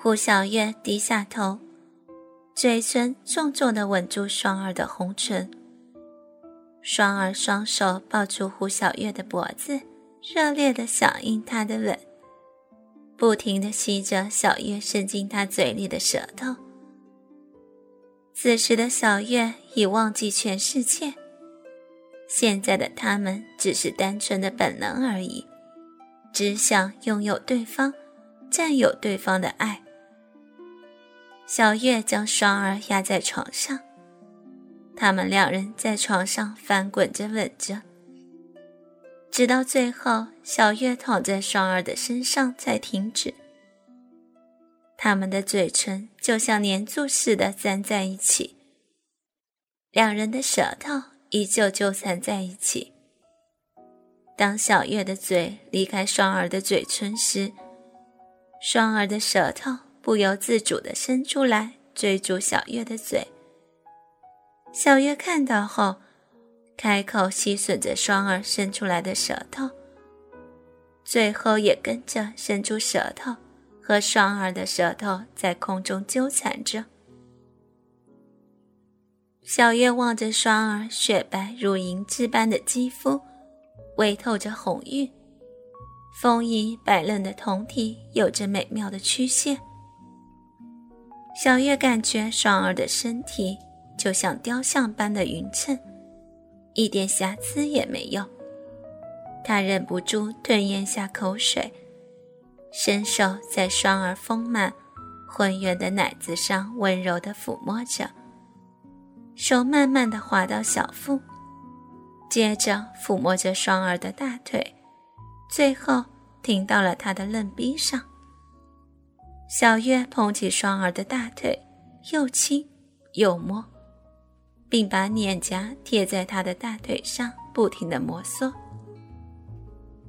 胡小月低下头，嘴唇重重的吻住双儿的红唇。双儿双手抱住胡小月的脖子，热烈的响应他的吻，不停的吸着小月伸进他嘴里的舌头。此时的小月已忘记全世界，现在的他们只是单纯的本能而已，只想拥有对方，占有对方的爱。小月将双儿压在床上。他们两人在床上翻滚着吻着，直到最后，小月躺在双儿的身上才停止。他们的嘴唇就像粘住似的粘在一起，两人的舌头依旧纠缠在一起。当小月的嘴离开双儿的嘴唇时，双儿的舌头不由自主地伸出来追逐小月的嘴。小月看到后，开口吸吮着双儿伸出来的舌头，最后也跟着伸出舌头，和双儿的舌头在空中纠缠着。小月望着双儿雪白如银质般的肌肤，微透着红晕，丰腴白嫩的酮体有着美妙的曲线。小月感觉双儿的身体。就像雕像般的匀称，一点瑕疵也没有。她忍不住吞咽下口水，伸手在双儿丰满、浑圆的奶子上温柔地抚摸着，手慢慢地滑到小腹，接着抚摸着双儿的大腿，最后停到了他的嫩逼上。小月捧起双儿的大腿，又亲又摸。并把脸颊贴在他的大腿上，不停的摩挲。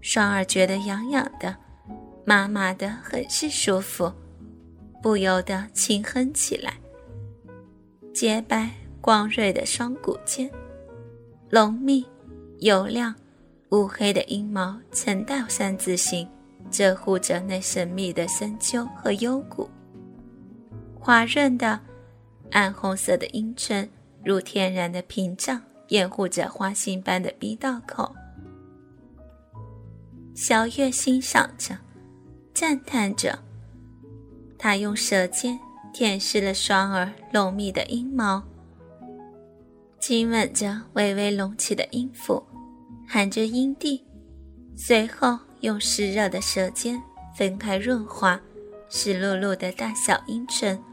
双儿觉得痒痒的，麻麻的，很是舒服，不由得轻哼起来。洁白光锐的双骨间，浓密、油亮、乌黑的阴毛呈倒三字形，遮护着那神秘的深丘和幽谷。滑润的、暗红色的阴唇。如天然的屏障，掩护着花心般的鼻道口。小月欣赏着，赞叹着。他用舌尖舔舐了双儿浓密的阴毛，亲吻着微微隆起的阴府，含着阴蒂，随后用湿热的舌尖分开润滑、湿漉漉的大小阴唇。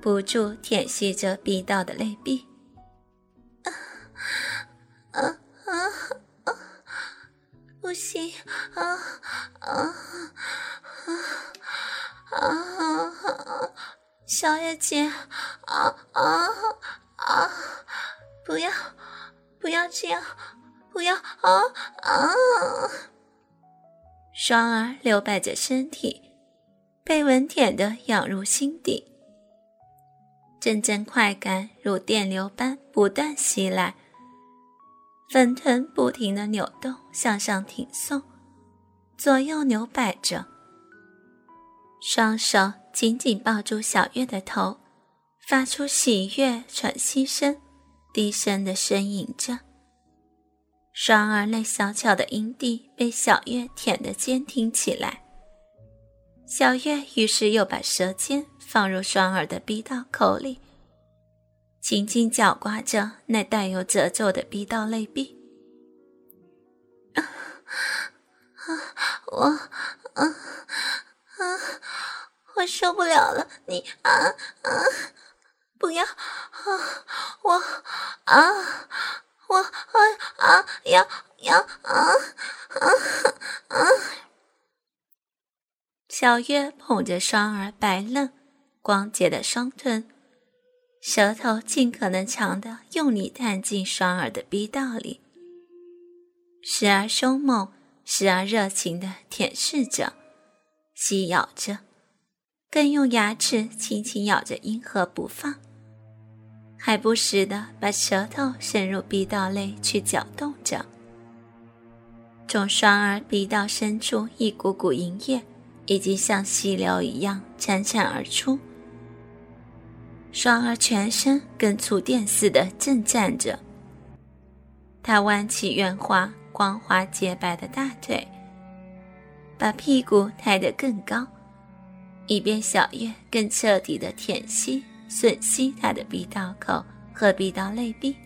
不住舔吸着逼道的泪壁，啊啊啊！不行，啊啊啊啊！小月姐，啊啊啊！不要，不要这样，不要啊啊！双儿留摆着身体，被吻舔得痒入心底。阵阵快感如电流般不断袭来，粉臀不停地扭动，向上挺送，左右扭摆着，双手紧紧抱住小月的头，发出喜悦喘息声，低声地呻吟着。双儿那小巧的阴蒂被小月舔得坚挺起来，小月于是又把舌尖。放入双儿的逼道口里，轻轻搅刮着那带有褶皱的逼道内壁。啊啊，我啊啊，我受不了了！你啊啊，不要啊！我啊，我啊啊，呀呀啊啊啊！小月捧着双儿白嫩。光洁的双臀，舌头尽可能长的用力探进双儿的逼道里，时而凶猛，时而热情的舔舐着、吸咬着，更用牙齿轻轻咬着阴核不放，还不时的把舌头伸入鼻道内去搅动着。从双儿鼻道深处一股股银液已经像溪流一样潺潺而出。双儿全身跟触电似的震颤着，他弯起圆滑、光滑、洁白的大腿，把屁股抬得更高，以便小月更彻底的舔吸、吮吸他的鼻道口和鼻道内壁。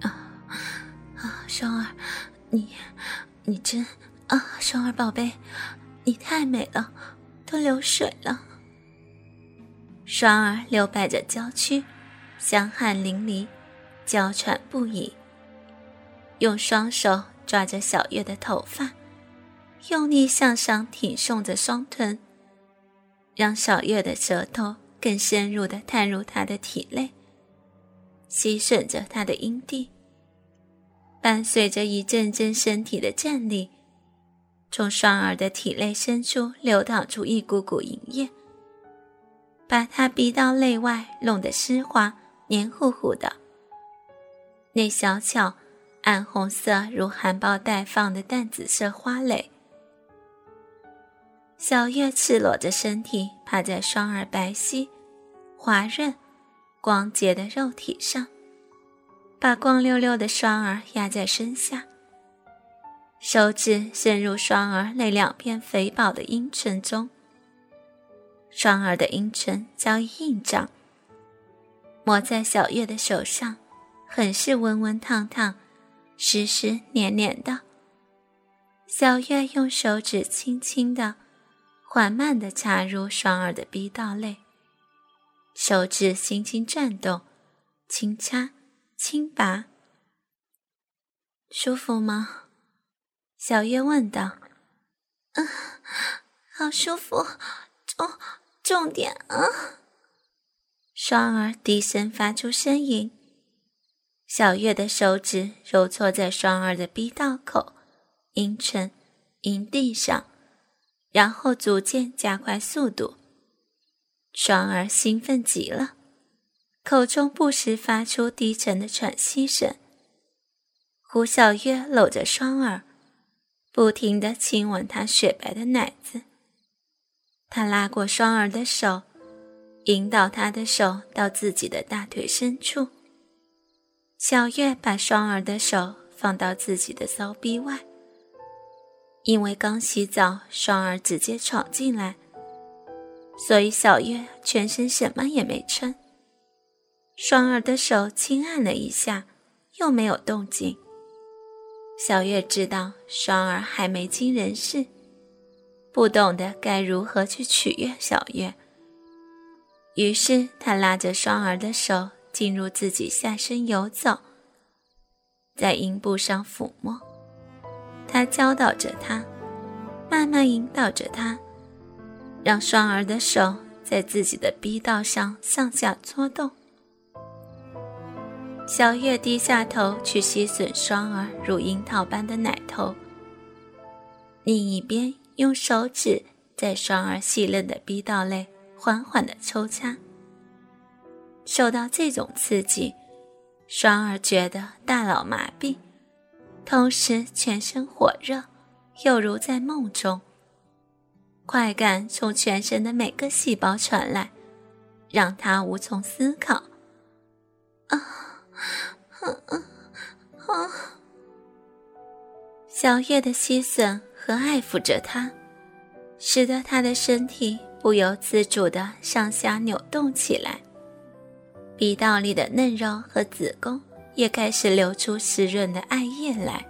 啊啊，双儿，你，你真啊，双儿宝贝，你太美了，都流水了。双儿流摆着娇躯，香汗淋漓，娇喘不已。用双手抓着小月的头发，用力向上挺送着双臀，让小月的舌头更深入的探入他的体内，吸吮着他的阴蒂。伴随着一阵阵身体的颤栗，从双儿的体内深处流淌出一股股淫液。把他逼到内外，弄得湿滑、黏糊糊的。那小巧、暗红色如含苞待放的淡紫色花蕾。小月赤裸着身体趴在双儿白皙、滑润、光洁的肉体上，把光溜溜的双儿压在身下，手指伸入双儿那两片肥饱的阴唇中。双儿的阴唇早已硬胀，抹在小月的手上，很是温温烫烫，湿湿黏黏的。小月用手指轻轻的、缓慢的插入双儿的逼道内，手指轻轻转动，轻插、轻拔，舒服吗？小月问道。嗯，好舒服，哦。重点啊！双儿低声发出声音。小月的手指揉搓在双儿的逼道口、阴唇、阴蒂上，然后逐渐加快速度。双儿兴奋极了，口中不时发出低沉的喘息声。胡小月搂着双儿，不停地亲吻她雪白的奶子。他拉过双儿的手，引导她的手到自己的大腿深处。小月把双儿的手放到自己的骚逼外，因为刚洗澡，双儿直接闯进来，所以小月全身什么也没穿。双儿的手轻按了一下，又没有动静。小月知道双儿还没经人事。不懂得该如何去取悦小月，于是他拉着双儿的手进入自己下身游走，在阴部上抚摸。他教导着他，慢慢引导着他，让双儿的手在自己的逼道上上下搓动。小月低下头去吸吮双儿如樱桃般的奶头，另一边。用手指在双儿细嫩的逼道内缓缓地抽插，受到这种刺激，双儿觉得大脑麻痹，同时全身火热，犹如在梦中。快感从全身的每个细胞传来，让他无从思考。啊，啊啊！小月的吸吮。和爱抚着他，使得他的身体不由自主的上下扭动起来，鼻道里的嫩肉和子宫也开始流出湿润的爱液来。